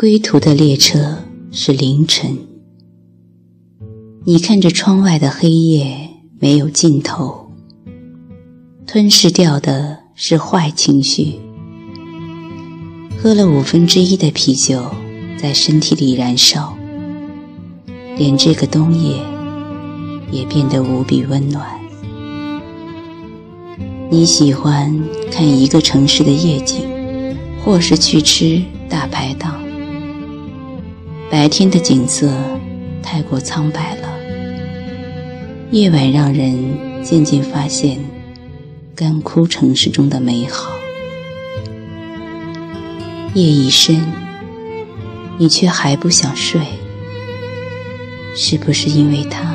归途的列车是凌晨，你看着窗外的黑夜没有尽头，吞噬掉的是坏情绪。喝了五分之一的啤酒，在身体里燃烧，连这个冬夜也变得无比温暖。你喜欢看一个城市的夜景，或是去吃大排档。白天的景色太过苍白了，夜晚让人渐渐发现干枯城市中的美好。夜已深，你却还不想睡，是不是因为他？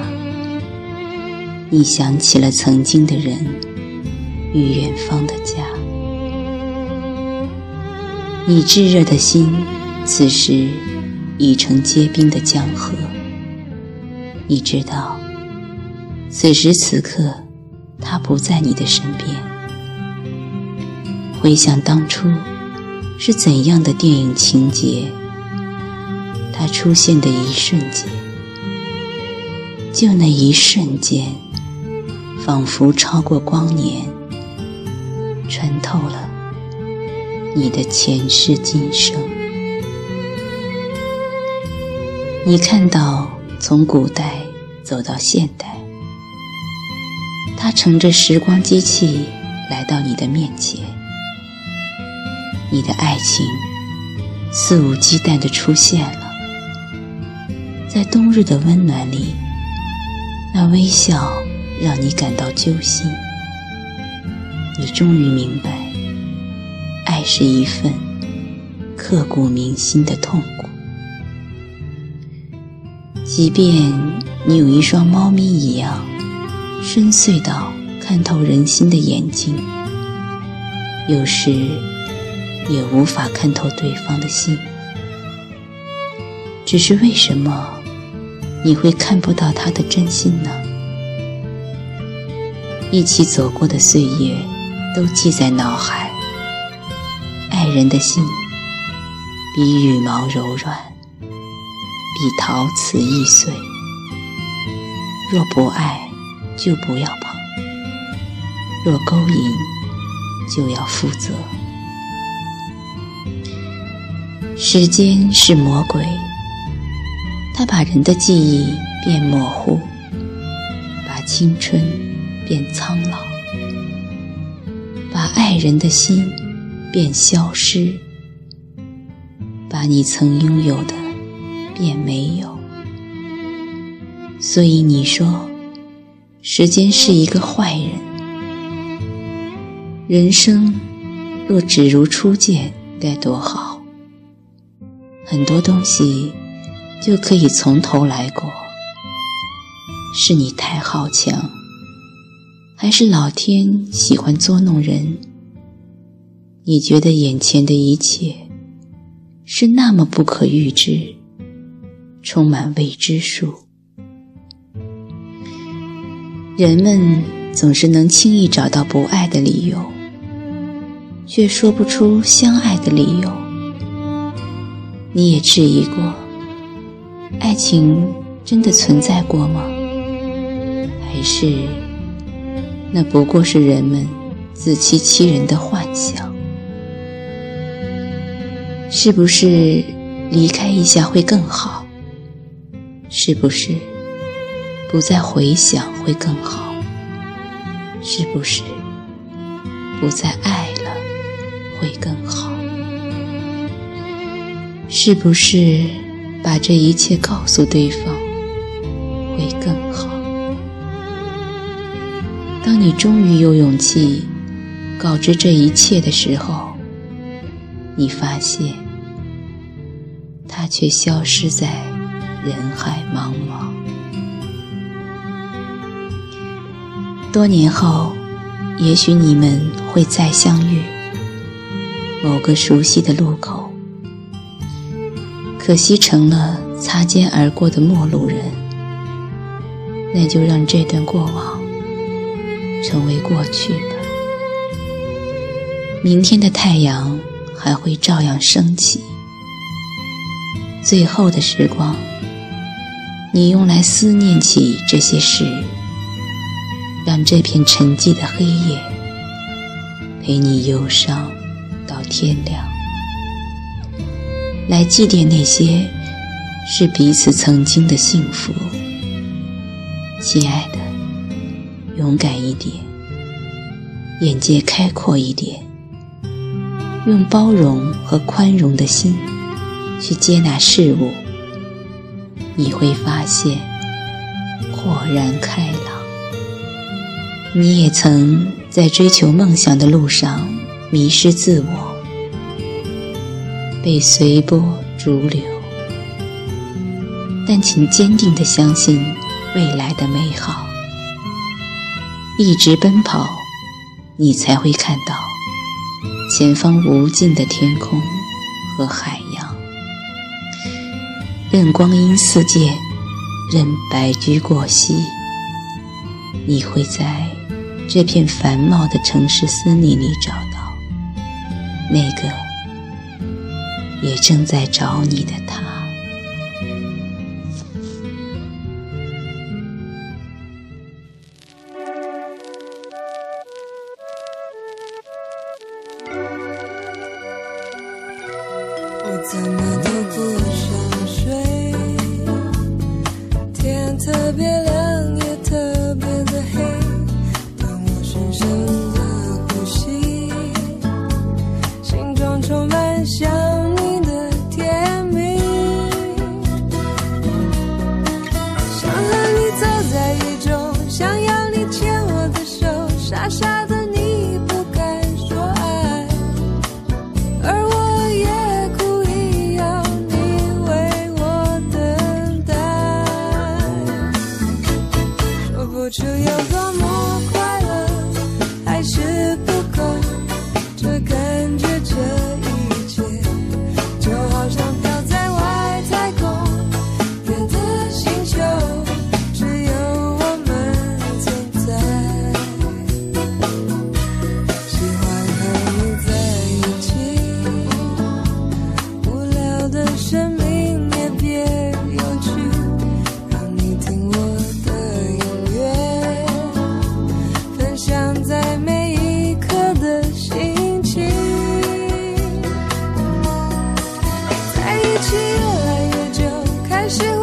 你想起了曾经的人与远方的家，你炙热的心此时。已成结冰的江河。你知道，此时此刻，他不在你的身边。回想当初是怎样的电影情节，他出现的一瞬间，就那一瞬间，仿佛超过光年，穿透了你的前世今生。你看到从古代走到现代，他乘着时光机器来到你的面前，你的爱情肆无忌惮地出现了，在冬日的温暖里，那微笑让你感到揪心。你终于明白，爱是一份刻骨铭心的痛。即便你有一双猫咪一样深邃到看透人心的眼睛，有时也无法看透对方的心。只是为什么你会看不到他的真心呢？一起走过的岁月都记在脑海，爱人的心比羽毛柔软。比陶瓷易碎。若不爱，就不要碰；若勾引，就要负责。时间是魔鬼，它把人的记忆变模糊，把青春变苍老，把爱人的心变消失，把你曾拥有的。便没有，所以你说，时间是一个坏人。人生若只如初见，该多好！很多东西就可以从头来过。是你太好强，还是老天喜欢捉弄人？你觉得眼前的一切是那么不可预知？充满未知数，人们总是能轻易找到不爱的理由，却说不出相爱的理由。你也质疑过，爱情真的存在过吗？还是那不过是人们自欺欺人的幻想？是不是离开一下会更好？是不是不再回想会更好？是不是不再爱了会更好？是不是把这一切告诉对方会更好？当你终于有勇气告知这一切的时候，你发现他却消失在。人海茫茫，多年后，也许你们会再相遇，某个熟悉的路口。可惜成了擦肩而过的陌路人，那就让这段过往成为过去吧。明天的太阳还会照样升起。最后的时光，你用来思念起这些事，让这片沉寂的黑夜陪你忧伤到天亮，来祭奠那些是彼此曾经的幸福。亲爱的，勇敢一点，眼界开阔一点，用包容和宽容的心去接纳事物，你会发现豁然开朗。你也曾在追求梦想的路上迷失自我，被随波逐流，但请坚定地相信。未来的美好，一直奔跑，你才会看到前方无尽的天空和海洋。任光阴似箭，任白驹过隙，你会在这片繁茂的城市森林里找到那个也正在找你的他。特别 treasure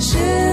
是。